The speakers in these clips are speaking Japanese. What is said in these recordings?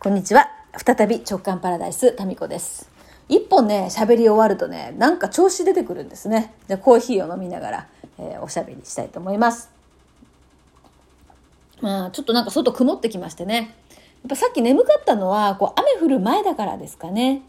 こんにちは。再び直感パラダイス、タミコです。一本ね、喋り終わるとね、なんか調子出てくるんですね。じゃコーヒーを飲みながら、えーおしゃべりしたいと思います。まあ、ちょっとなんか外曇ってきましてね。やっぱさっき眠かったのは、こう雨降る前だからですかね。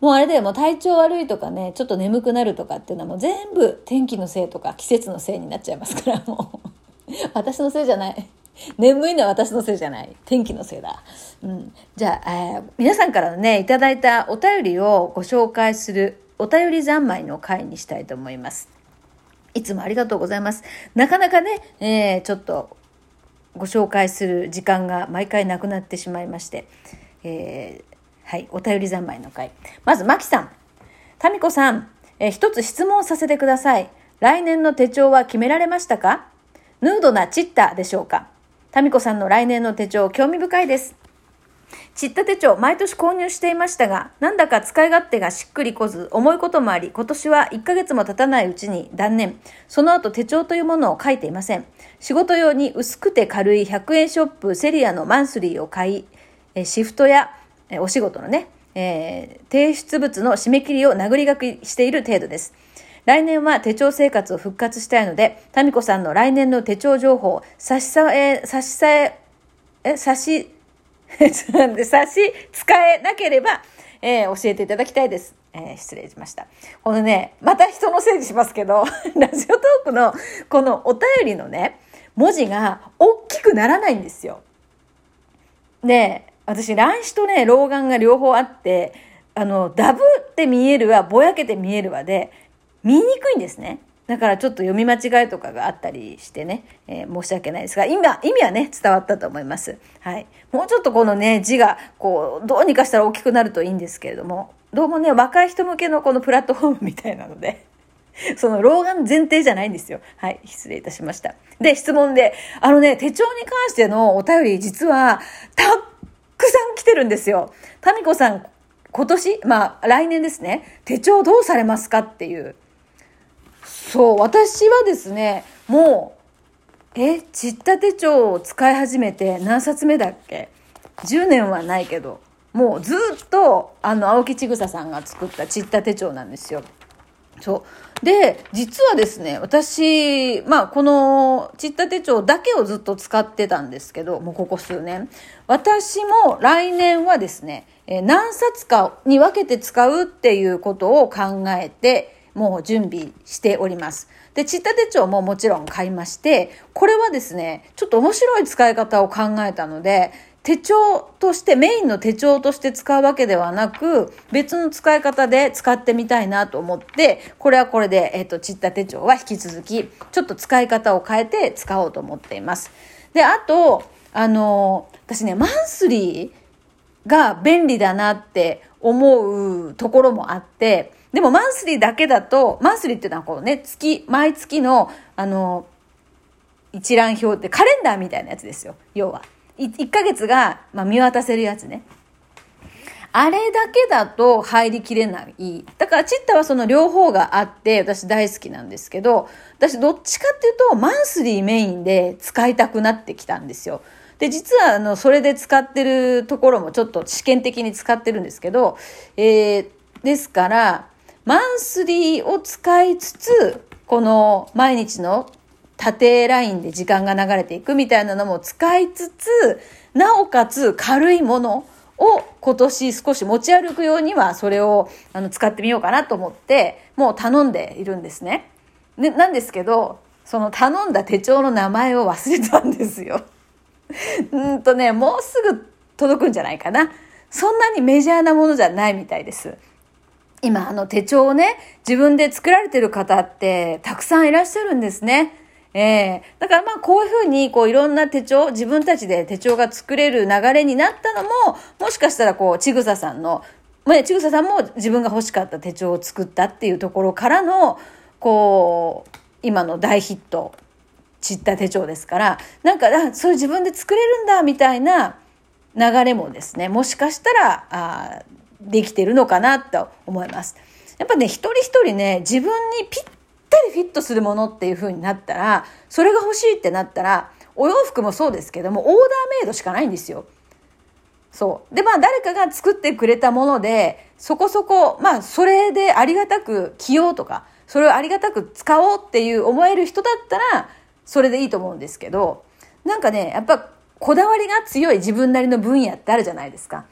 もうあれでもう体調悪いとかね、ちょっと眠くなるとかっていうのはもう全部天気のせいとか季節のせいになっちゃいますから、もう。私のせいじゃない。眠いのは私のせいじゃない。天気のせいだ。うん。じゃあ、えー皆さんからね、いただいたお便りをご紹介するお便り三昧の回にしたいと思います。いつもありがとうございます。なかなかね、えーちょっとご紹介する時間が毎回なくなってしまいまして、えーはい、お便り三昧の回。まず、まきさん。タミコさん、えー一つ質問させてください。来年の手帳は決められましたか？ヌードなチッタでしょうか？タミコさんの来年の手帳、興味深いです。チッタ手帳、毎年購入していましたが、なんだか使い勝手がしっくりこず、重いこともあり、今年は1ヶ月も経たないうちに断念。その後手帳というものを書いていません。仕事用に薄くて軽い100円ショップセリアのマンスリーを買い、シフトやお仕事のね、えー提出物の締め切りを殴り書きしている程度です。来年は手帳生活を復活したいので、タミコさんの来年の手帳情報、差しさえ、差しさえ、え、差し、差し使えなければ、えー教えていただきたいです。えー失礼しました。このね、また人のせいにしますけど、ラジオトークのこのお便りのね、文字が大きくならないんですよ。で、私、乱視とね、老眼が両方あって、あの、ダブって見えるわ、ぼやけて見えるわで、見にくいんですね。だからちょっと読み間違いとかがあったりしてね、えー申し訳ないですが、今、意味はね、伝わったと思います。はい。もうちょっとこのね、字が、こう、どうにかしたら大きくなるといいんですけれども、どうもね、若い人向けのこのプラットフォームみたいなので、その老眼前提じゃないんですよ。はい、失礼いたしました。で、質問で、あのね、手帳に関してのお便り、実は、たっくさん来てるんですよ。タミコさん、今年、まあ、来年ですね、手帳どうされますかっていう。そう、私はですね、もう、え、ちった手帳を使い始めて何冊目だっけ ?10 年はないけど、もうずっと、あの、青木千草さんが作ったちった手帳なんですよ。そう。で、実はですね、私、まあ、このちった手帳だけをずっと使ってたんですけど、もうここ数年。私も来年はですね、何冊かに分けて使うっていうことを考えて、もう準備しております。で、ちった手帳ももちろん買いまして、これはですね、ちょっと面白い使い方を考えたので、手帳として、メインの手帳として使うわけではなく、別の使い方で使ってみたいなと思って、これはこれで、えっ、と、ちった手帳は引き続き、ちょっと使い方を変えて使おうと思っています。で、あと、あの、私ね、マンスリーが便利だなって思うところもあって、でもマンスリーだけだと、マンスリーっていうのはこうね、月、毎月の、あの、一覧表ってカレンダーみたいなやつですよ。要は。1ヶ月が、まあ、見渡せるやつね。あれだけだと入りきれない。だからチッタはその両方があって私大好きなんですけど、私どっちかっていうとマンスリーメインで使いたくなってきたんですよ。で、実はあの、それで使ってるところもちょっと試験的に使ってるんですけど、えー、ですから、マンスリーを使いつつ、この毎日の縦ラインで時間が流れていくみたいなのも使いつつ、なおかつ軽いものを今年少し持ち歩くようにはそれをあの使ってみようかなと思って、もう頼んでいるんですね。でなんですけど、その頼んだ手帳の名前を忘れたんですよ。うんとね、もうすぐ届くんじゃないかな。そんなにメジャーなものじゃないみたいです。今、あの手帳をね、自分で作られてる方ってたくさんいらっしゃるんですね。ええだからまあこういうふうにこういろんな手帳、自分たちで手帳が作れる流れになったのも、もしかしたらこう、ちぐささんの、ね、ちぐささんも自分が欲しかった手帳を作ったっていうところからの、こう、今の大ヒット、散った手帳ですから、なんか、あそれ自分で作れるんだ、みたいな流れもですね、もしかしたら、あーできてるのかなと思います。やっぱね、一人一人ね、自分にぴったりフィットするものっていう風になったら、それが欲しいってなったら、お洋服もそうですけども、オーダーメイドしかないんですよ。そう。で、まあ誰かが作ってくれたもので、そこそこ、まあそれでありがたく着ようとか、それをありがたく使おうっていう思える人だったら、それでいいと思うんですけど、なんかね、やっぱこだわりが強い自分なりの分野ってあるじゃないですか。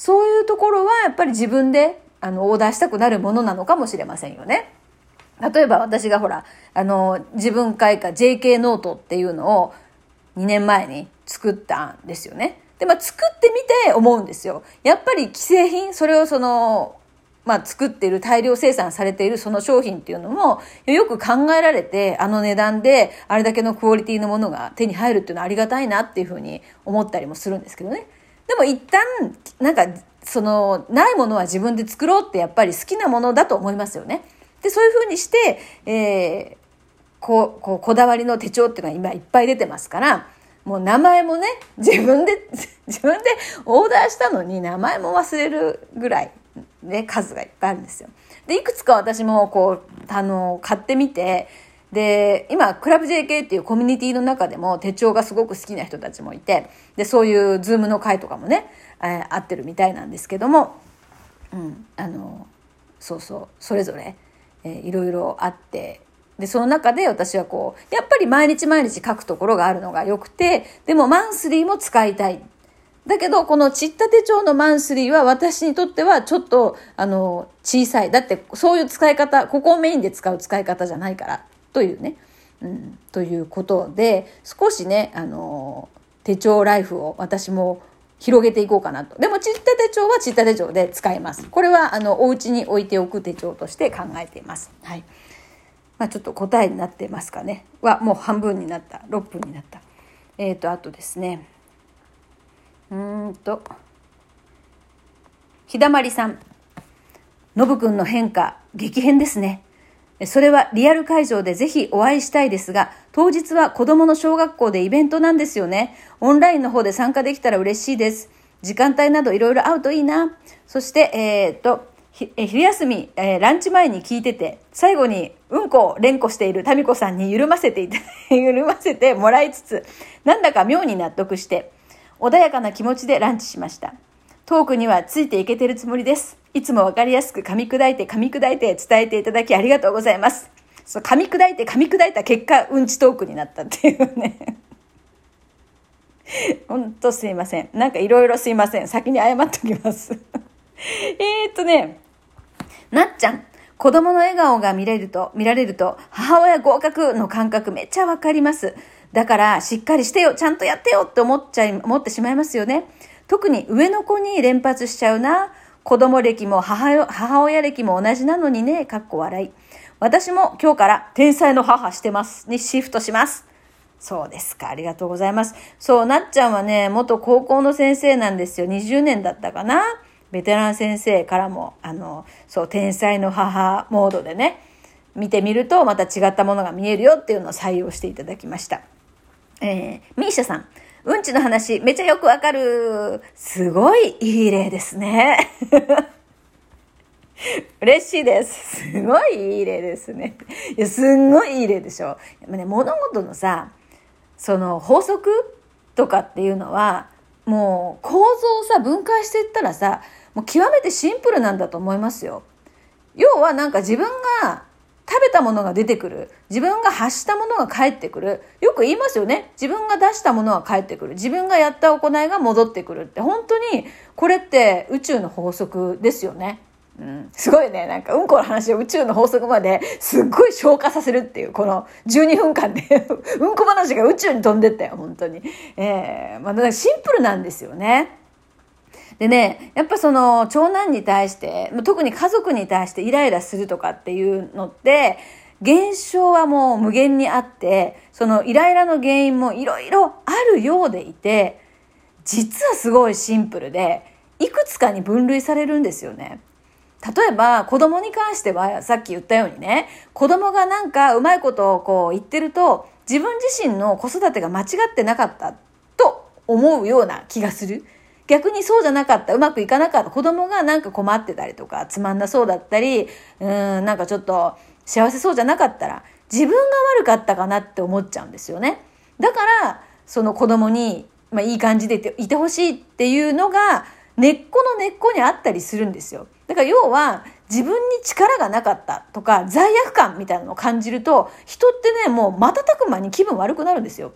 そういうところはやっぱり自分であのオーダーしたくなるものなのかもしれませんよね。例えば私がほら、あの、自分会か JK ノートっていうのを2年前に作ったんですよね。で、まあ作ってみて思うんですよ。やっぱり既製品、それをその、まあ作っている大量生産されているその商品っていうのもよく考えられてあの値段であれだけのクオリティのものが手に入るっていうのはありがたいなっていうふうに思ったりもするんですけどね。でも一旦なんかそのないものは自分で作ろうってやっぱり好きなものだと思いますよね。で、そういうふうにして、えー、こう、こう、こだわりの手帳っていうのが今いっぱい出てますから、もう名前もね、自分で、自分でオーダーしたのに名前も忘れるぐらい、ね、数がいっぱいあるんですよ。で、いくつか私もこう、あの、買ってみて、で、今、クラブ JK っていうコミュニティの中でも手帳がすごく好きな人たちもいて、で、そういう Zoom の会とかもね、えー、合ってるみたいなんですけども、うん、あの、そうそう、それぞれ、えー、いろいろあって、で、その中で私はこう、やっぱり毎日毎日書くところがあるのが良くて、でもマンスリーも使いたい。だけど、この CITTA 手帳のマンスリーは私にとってはちょっと、あの、小さい。だって、そういう使い方、ここをメインで使う使い方じゃないから、というね。うん、ということで、少しね、あの、手帳ライフを私も広げていこうかなと。でも、ちった手帳はちった手帳で使います。これは、あの、お家に置いておく手帳として考えています。はい。まあ、ちょっと答えになってますかね。は、もう半分になった。6分になった。えっ、ー、と、あとですね。うんと、日だまりさん。のぶくんの変化、激変ですね。それはリアル会場でぜひお会いしたいですが、当日は子供の小学校でイベントなんですよね。オンラインの方で参加できたら嬉しいです。時間帯などいろいろ会うといいな。そして、えー、っと、昼休み、えー、ランチ前に聞いてて、最後にうんこを連呼している民子さんに緩ませていた、緩ませてもらいつつ、なんだか妙に納得して、穏やかな気持ちでランチしました。トークにはついていけてるつもりです。いつもわかりやすく噛み砕いて噛み砕いて伝えていただきありがとうございます。そう、噛み砕いて噛み砕いた結果、うんちトークになったっていうね。ほんとすいません。なんかいろいろすいません。先に謝っときます。えっとね、なっちゃん。子供の笑顔が見れると、見られると、母親合格の感覚めっちゃわかります。だから、しっかりしてよ、ちゃんとやってよって思っちゃい、思ってしまいますよね。特に上の子に連発しちゃうな。子供歴も母親歴も同じなのにね、かっこ笑い。私も今日から天才の母してます。にシフトします。そうですか。ありがとうございます。そう、なっちゃんはね、元高校の先生なんですよ。20年だったかな。ベテラン先生からも、あの、そう、天才の母モードでね、見てみるとまた違ったものが見えるよっていうのを採用していただきました。えー、ミーシャさん。うんちの話、めっちゃよくわかる。すごいいい例ですね。嬉しいです。すごいいい例ですね。いや、すんごいいい例でしょ。ね、物事のさ、その法則とかっていうのは、もう構造をさ、分解していったらさ、もう極めてシンプルなんだと思いますよ。要はなんか自分が食べたものが出てくる。自分が発したものが返ってくる。よく言いますよね。自分が出したものは返ってくる。自分がやった行いが戻ってくるって、本当にこれって宇宙の法則ですよね。うん、すごいね。なんか、うんこの話を宇宙の法則まですっごい消化させるっていう、この12分間で うんこ話が宇宙に飛んでったよ、本当に。えー、まあ、シンプルなんですよね。でね、やっぱその長男に対して、特に家族に対してイライラするとかっていうのって、現象はもう無限にあって、そのイライラの原因もいろいろあるようでいて、実はすごいシンプルで、いくつかに分類されるんですよね。例えば子供に関してはさっき言ったようにね子供がなんかうまいことをこう言ってると自分自身の子育てが間違ってなかったと思うような気がする。逆にそうじゃなかった、うまくいかなかった、子供がなんか困ってたりとか、つまんなそうだったり、うん、なんかちょっと幸せそうじゃなかったら、自分が悪かったかなって思っちゃうんですよね。だから、その子供にまあ、いい感じでいてほしいっていうのが根っこの根っこにあったりするんですよ。だから要は自分に力がなかったとか罪悪感みたいなのを感じると人ってねもう瞬く間に気分悪くなるんですよ。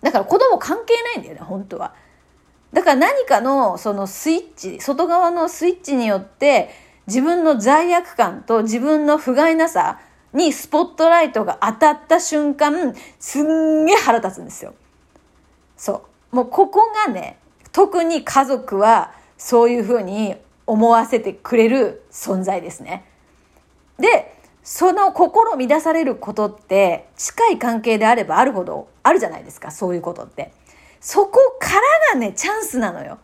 だから子供関係ないんだよね本当は。だから何かのそのスイッチ外側のスイッチによって自分の罪悪感と自分の不甲斐なさにスポットライトが当たった瞬間すんげえ腹立つんですよ。そうもうここがね特に家族はそういうふうに思わせてくれる存在ですね。で、その心乱されることって近い関係であればあるほどあるじゃないですか、そういうことって。そこからがね、チャンスなのよ。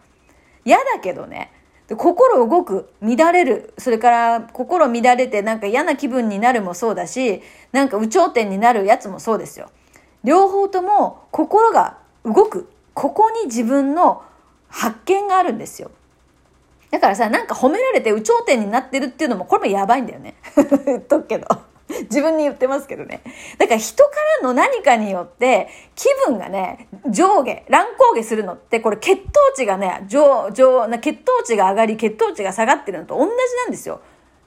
嫌だけどね。心動く、乱れる、それから心乱れてなんか嫌な気分になるもそうだし、なんか有頂天になるやつもそうですよ。両方とも心が動く。ここに自分の発見があるんですよ。だからさ、なんか褒められて有頂天になってるっていうのも、これもやばいんだよね。言っとくけど。自分に言ってますけどね。だから人からの何かによって気分がね、上下、乱高下するのって、これ血糖値がね、上、上、な血糖値が上がり、血糖値が下がってるのと同じなんですよ。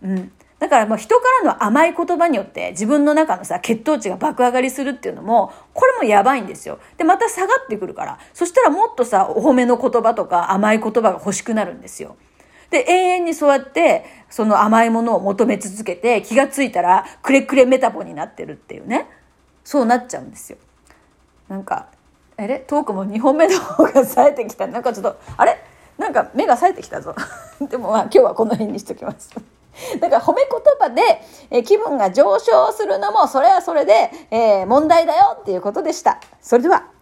うん。だからもう人からの甘い言葉によって自分の中のさ、血糖値が爆上がりするっていうのも、これもやばいんですよ。で、また下がってくるから。そしたらもっとさ、お褒めの言葉とか甘い言葉が欲しくなるんですよ。で、永遠にそうやって、その甘いものを求め続けて、気がついたら、くれくれメタボになってるっていうね。そうなっちゃうんですよ。なんか、あれトークも2本目の方が冴えてきた。なんかちょっと、あれ？なんか目が冴えてきたぞ。でもまあ今日はこの辺にしときます。だから褒め言葉で、え気分が上昇するのもそれはそれで、えー、問題だよっていうことでした。それでは。